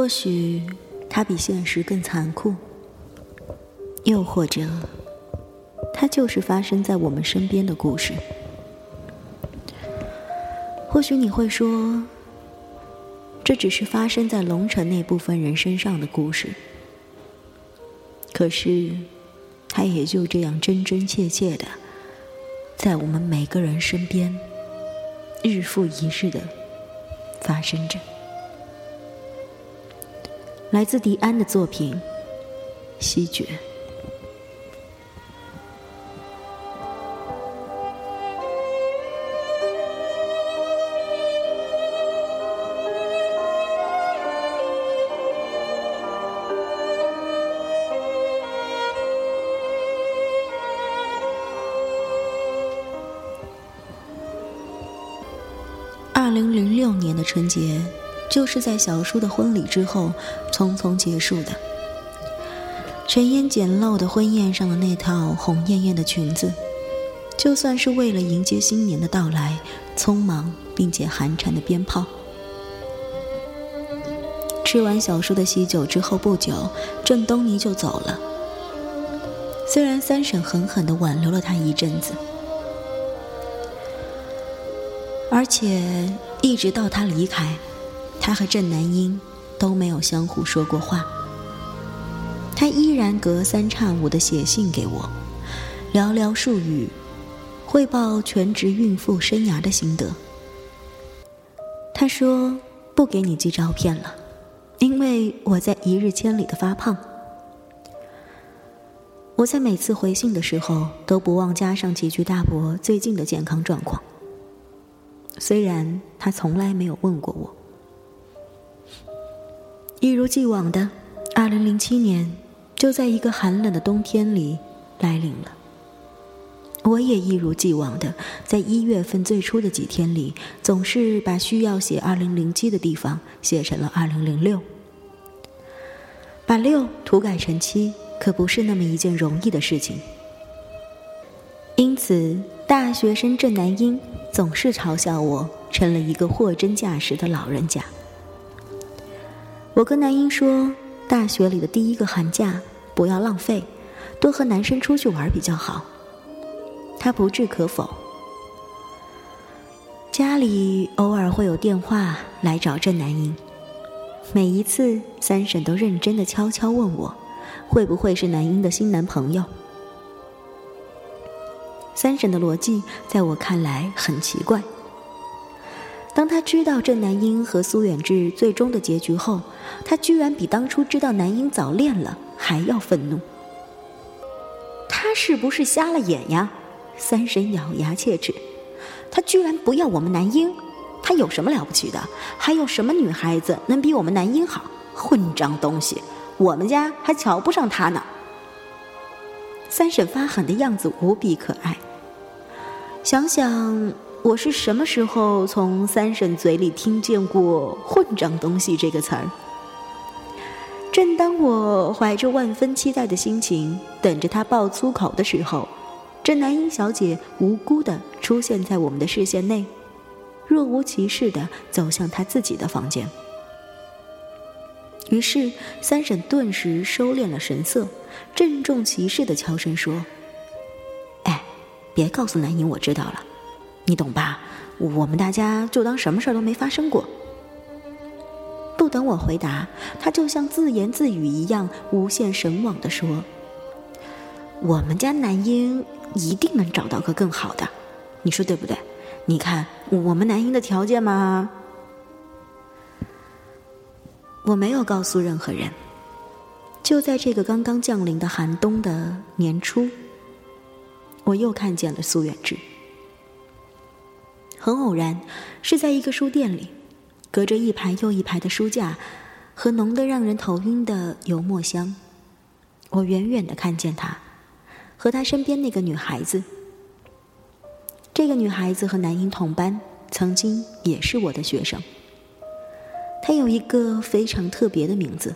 或许它比现实更残酷，又或者，它就是发生在我们身边的故事。或许你会说，这只是发生在龙城那部分人身上的故事。可是，它也就这样真真切切的，在我们每个人身边，日复一日的发生着。来自迪安的作品《西决》。二零零六年的春节。就是在小叔的婚礼之后匆匆结束的。陈烟简陋的婚宴上的那套红艳艳的裙子，就算是为了迎接新年的到来，匆忙并且寒蝉的鞭炮。吃完小叔的喜酒之后不久，郑东尼就走了。虽然三婶狠狠地挽留了他一阵子，而且一直到他离开。他和郑南英都没有相互说过话。他依然隔三差五的写信给我，寥寥数语，汇报全职孕妇生涯的心得。他说不给你寄照片了，因为我在一日千里的发胖。我在每次回信的时候都不忘加上几句大伯最近的健康状况。虽然他从来没有问过我。一如既往的，二零零七年就在一个寒冷的冬天里来临了。我也一如既往的，在一月份最初的几天里，总是把需要写二零零七的地方写成了二零零六。把六涂改成七，可不是那么一件容易的事情。因此，大学生郑南英总是嘲笑我成了一个货真价实的老人家。我跟南英说，大学里的第一个寒假不要浪费，多和男生出去玩比较好。他不置可否。家里偶尔会有电话来找郑南英，每一次三婶都认真的悄悄问我，会不会是南英的新男朋友。三婶的逻辑在我看来很奇怪。当他知道郑南英和苏远志最终的结局后，他居然比当初知道南英早恋了还要愤怒。他是不是瞎了眼呀？三婶咬牙切齿，他居然不要我们南英，他有什么了不起的？还有什么女孩子能比我们南英好？混账东西，我们家还瞧不上他呢。三婶发狠的样子无比可爱。想想。我是什么时候从三婶嘴里听见过“混账东西”这个词儿？正当我怀着万分期待的心情等着他爆粗口的时候，这南英小姐无辜的出现在我们的视线内，若无其事的走向她自己的房间。于是三婶顿时收敛了神色，郑重其事的悄声说：“哎，别告诉南英我知道了。”你懂吧？我们大家就当什么事儿都没发生过。不等我回答，他就像自言自语一样，无限神往的说：“我们家男婴一定能找到个更好的，你说对不对？你看我们男婴的条件嘛。”我没有告诉任何人。就在这个刚刚降临的寒冬的年初，我又看见了苏远志。很偶然，是在一个书店里，隔着一排又一排的书架和浓得让人头晕的油墨香，我远远的看见他和他身边那个女孩子。这个女孩子和南英同班，曾经也是我的学生。她有一个非常特别的名字，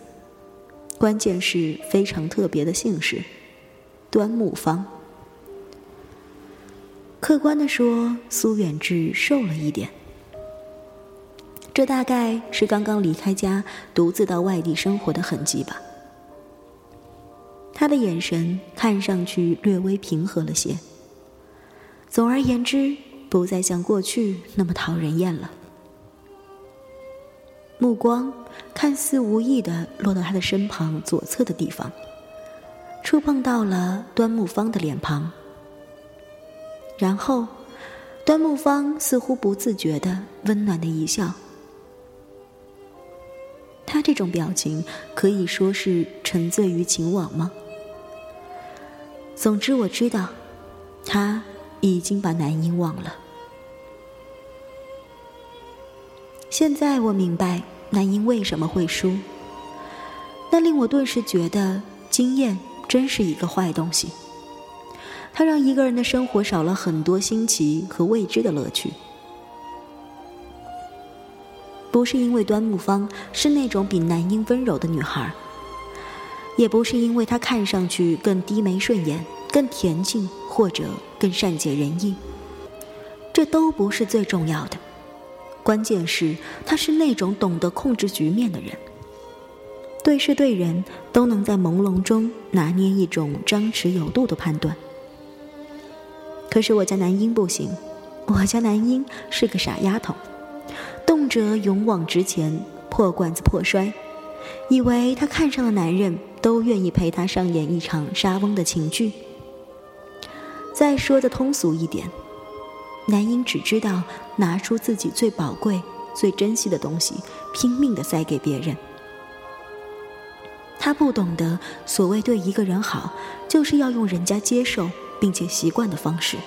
关键是非常特别的姓氏——端木芳。客观的说，苏远志瘦了一点。这大概是刚刚离开家、独自到外地生活的痕迹吧。他的眼神看上去略微平和了些。总而言之，不再像过去那么讨人厌了。目光看似无意的落到他的身旁左侧的地方，触碰到了端木芳的脸庞。然后，端木芳似乎不自觉的温暖的一笑。他这种表情可以说是沉醉于情网吗？总之，我知道，他已经把南音忘了。现在我明白南音为什么会输。那令我顿时觉得，经验真是一个坏东西。它让一个人的生活少了很多新奇和未知的乐趣。不是因为端木芳是那种比男婴温柔的女孩，也不是因为她看上去更低眉顺眼、更恬静或者更善解人意，这都不是最重要的。关键是她是那种懂得控制局面的人，对事对人都能在朦胧中拿捏一种张弛有度的判断。可是我家南英不行，我家南英是个傻丫头，动辄勇往直前、破罐子破摔，以为她看上的男人都愿意陪她上演一场莎翁的情剧。再说的通俗一点，南英只知道拿出自己最宝贵、最珍惜的东西，拼命的塞给别人。她不懂得，所谓对一个人好，就是要用人家接受。并且习惯的方式，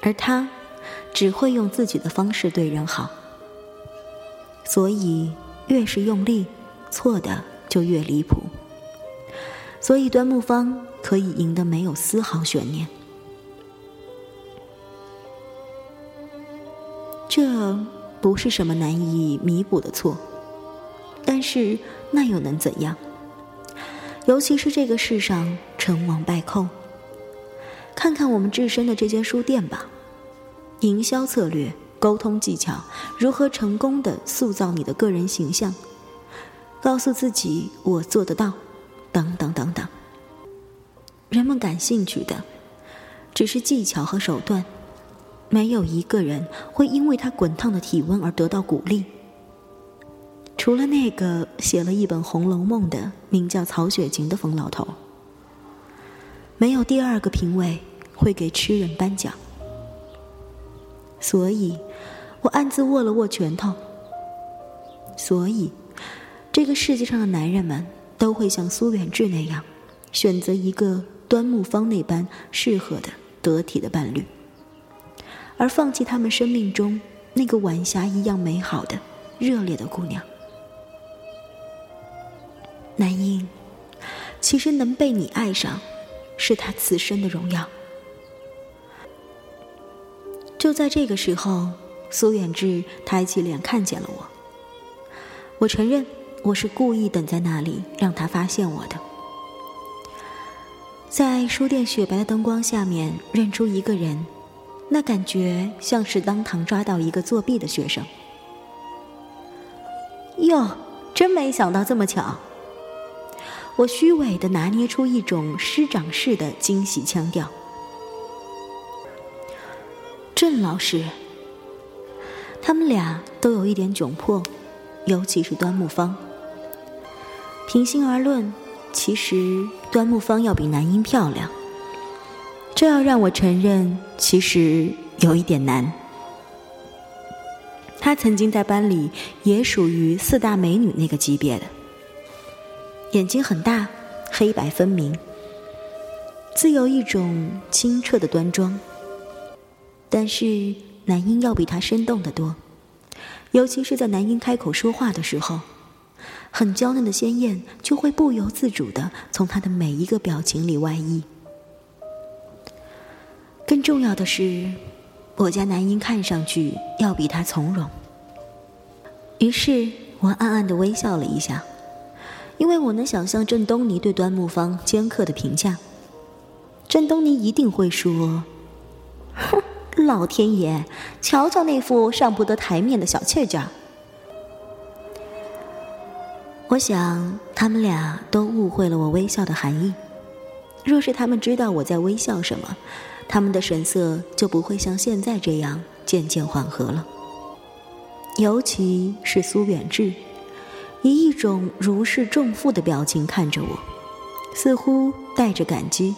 而他只会用自己的方式对人好，所以越是用力，错的就越离谱。所以端木芳可以赢得没有丝毫悬念，这不是什么难以弥补的错，但是那又能怎样？尤其是这个世上成王败寇，看看我们置身的这间书店吧，营销策略、沟通技巧，如何成功的塑造你的个人形象，告诉自己我做得到，等等等等。人们感兴趣的只是技巧和手段，没有一个人会因为他滚烫的体温而得到鼓励。除了那个写了一本《红楼梦》的名叫曹雪芹的疯老头，没有第二个评委会给痴人颁奖。所以，我暗自握了握拳头。所以，这个世界上的男人们都会像苏远志那样，选择一个端木芳那般适合的、得体的伴侣，而放弃他们生命中那个晚霞一样美好的、热烈的姑娘。南英，其实能被你爱上，是他此生的荣耀。就在这个时候，苏远志抬起脸看见了我。我承认，我是故意等在那里让他发现我的。在书店雪白的灯光下面认出一个人，那感觉像是当堂抓到一个作弊的学生。哟，真没想到这么巧。我虚伪的拿捏出一种师长式的惊喜腔调。郑老师，他们俩都有一点窘迫，尤其是端木芳。平心而论，其实端木芳要比南音漂亮。这要让我承认，其实有一点难。她曾经在班里也属于四大美女那个级别的。眼睛很大，黑白分明，自有一种清澈的端庄。但是男婴要比她生动得多，尤其是在男婴开口说话的时候，很娇嫩的鲜艳就会不由自主的从他的每一个表情里外溢。更重要的是，我家男婴看上去要比他从容。于是我暗暗的微笑了一下。因为我能想象郑东尼对端木芳尖刻的评价，郑东尼一定会说：“哼，老天爷，瞧瞧那副上不得台面的小气劲儿！我想，他们俩都误会了我微笑的含义。若是他们知道我在微笑什么，他们的神色就不会像现在这样渐渐缓和了。尤其是苏远志，以一种如释重负的表情看着我，似乎带着感激。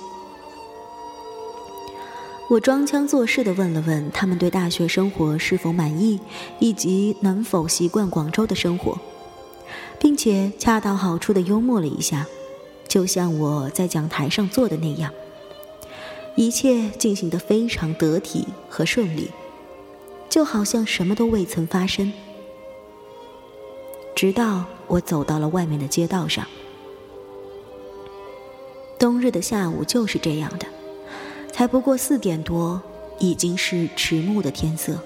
我装腔作势地问了问他们对大学生活是否满意，以及能否习惯广州的生活，并且恰到好处地幽默了一下，就像我在讲台上做的那样，一切进行得非常得体和顺利，就好像什么都未曾发生。直到我走到了外面的街道上，冬日的下午就是这样的。才不过四点多，已经是迟暮的天色。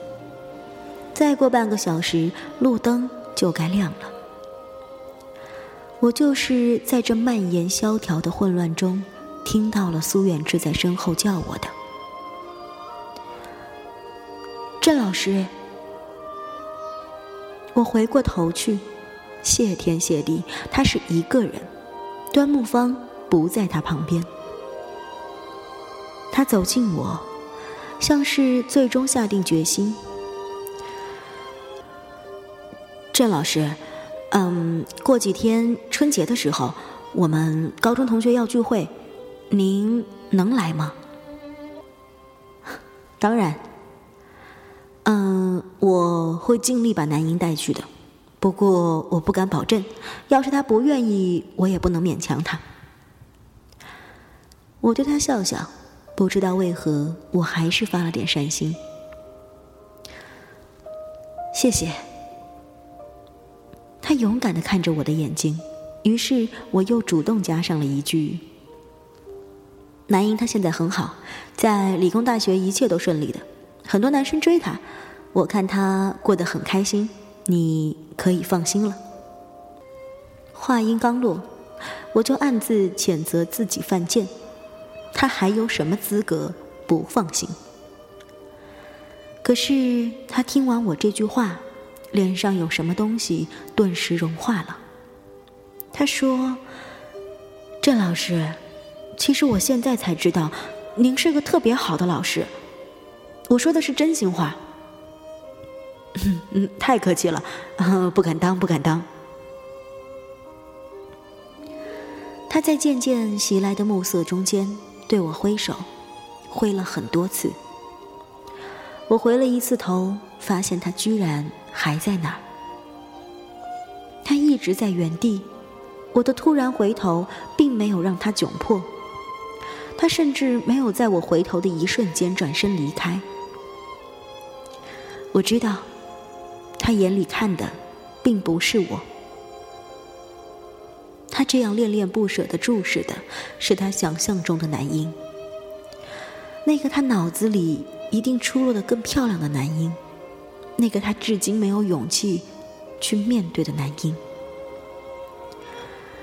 再过半个小时，路灯就该亮了。我就是在这蔓延萧条的混乱中，听到了苏远志在身后叫我的。郑老师，我回过头去，谢天谢地，他是一个人，端木芳不在他旁边。他走近我，像是最终下定决心。郑老师，嗯，过几天春节的时候，我们高中同学要聚会，您能来吗？当然。嗯，我会尽力把南英带去的，不过我不敢保证。要是他不愿意，我也不能勉强他。我对他笑笑。不知道为何，我还是发了点善心。谢谢。他勇敢的看着我的眼睛，于是我又主动加上了一句：“南英他现在很好，在理工大学一切都顺利的，很多男生追他，我看他过得很开心，你可以放心了。”话音刚落，我就暗自谴责自己犯贱。他还有什么资格不放心？可是他听完我这句话，脸上有什么东西顿时融化了。他说：“郑老师，其实我现在才知道，您是个特别好的老师。我说的是真心话。”嗯嗯，太客气了，不敢当，不敢当。他在渐渐袭来的暮色中间。对我挥手，挥了很多次。我回了一次头，发现他居然还在那儿。他一直在原地，我的突然回头并没有让他窘迫。他甚至没有在我回头的一瞬间转身离开。我知道，他眼里看的并不是我。他这样恋恋不舍的注视的，是他想象中的男婴，那个他脑子里一定出落的更漂亮的男婴，那个他至今没有勇气去面对的男婴。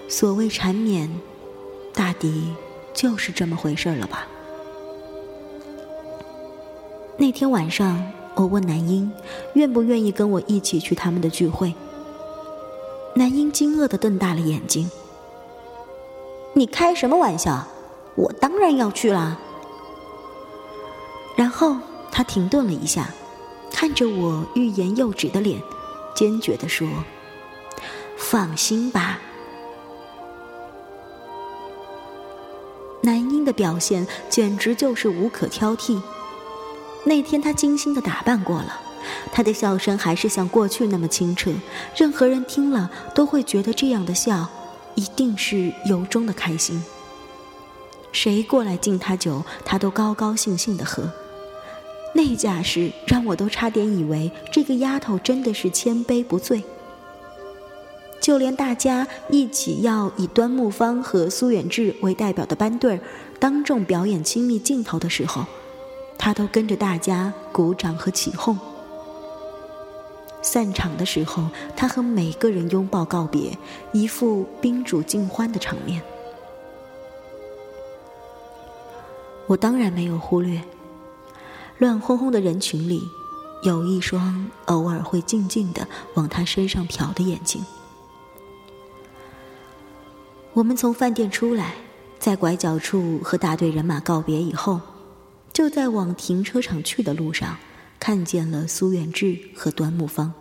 所谓缠绵，大抵就是这么回事了吧？那天晚上，我问男婴愿不愿意跟我一起去他们的聚会，男婴惊愕的瞪大了眼睛。你开什么玩笑？我当然要去啦。然后他停顿了一下，看着我欲言又止的脸，坚决的说：“放心吧。”男婴的表现简直就是无可挑剔。那天他精心的打扮过了，他的笑声还是像过去那么清澈，任何人听了都会觉得这样的笑。一定是由衷的开心。谁过来敬他酒，他都高高兴兴的喝。那架势让我都差点以为这个丫头真的是千杯不醉。就连大家一起要以端木芳和苏远志为代表的班队儿当众表演亲密镜头的时候，他都跟着大家鼓掌和起哄。散场的时候，他和每个人拥抱告别，一副宾主尽欢的场面。我当然没有忽略，乱哄哄的人群里，有一双偶尔会静静的往他身上瞟的眼睛。我们从饭店出来，在拐角处和大队人马告别以后，就在往停车场去的路上，看见了苏远志和端木芳。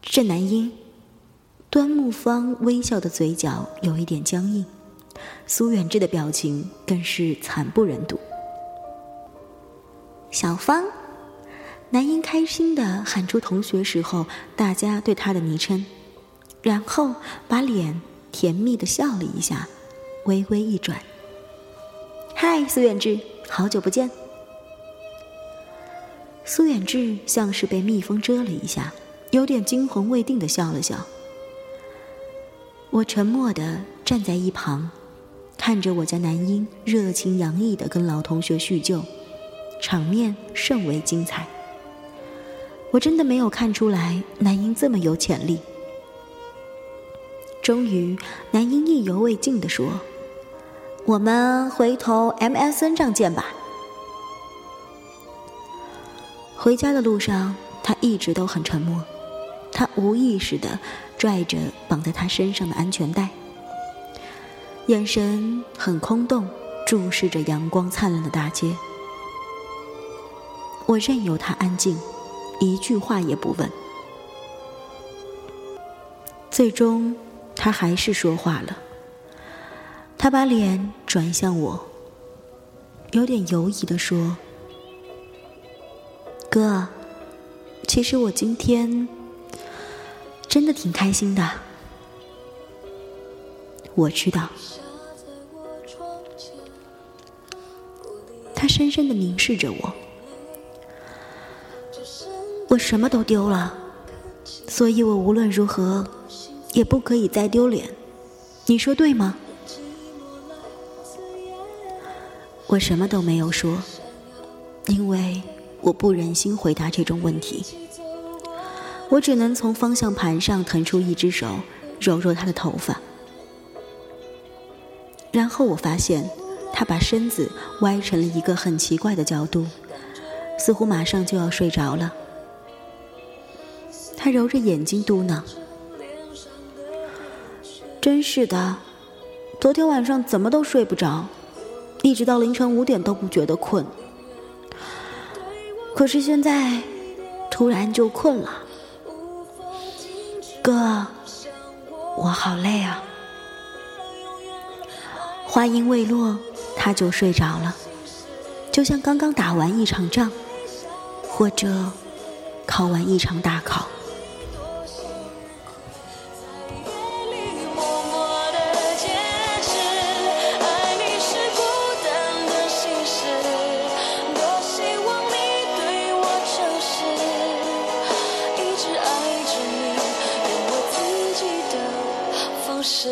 郑南英，端木芳微笑的嘴角有一点僵硬，苏远志的表情更是惨不忍睹。小芳，南英开心的喊出同学时候大家对她的昵称。然后把脸甜蜜的笑了一下，微微一转。嗨，苏远志，好久不见。苏远志像是被蜜蜂蛰了一下，有点惊魂未定的笑了笑。我沉默的站在一旁，看着我家男婴热情洋溢的跟老同学叙旧，场面甚为精彩。我真的没有看出来男婴这么有潜力。终于，男婴意犹未尽的说：“我们回头 MSN 上见吧。”回家的路上，他一直都很沉默。他无意识的拽着绑在他身上的安全带，眼神很空洞，注视着阳光灿烂的大街。我任由他安静，一句话也不问。最终。他还是说话了。他把脸转向我，有点犹疑的说：“哥，其实我今天真的挺开心的。我知道。”他深深的凝视着我。我什么都丢了，所以我无论如何。也不可以再丢脸，你说对吗？我什么都没有说，因为我不忍心回答这种问题。我只能从方向盘上腾出一只手，揉揉他的头发。然后我发现，他把身子歪成了一个很奇怪的角度，似乎马上就要睡着了。他揉着眼睛嘟囔。真是的，昨天晚上怎么都睡不着，一直到凌晨五点都不觉得困。可是现在突然就困了，哥，我好累啊。话音未落，他就睡着了，就像刚刚打完一场仗，或者考完一场大考。是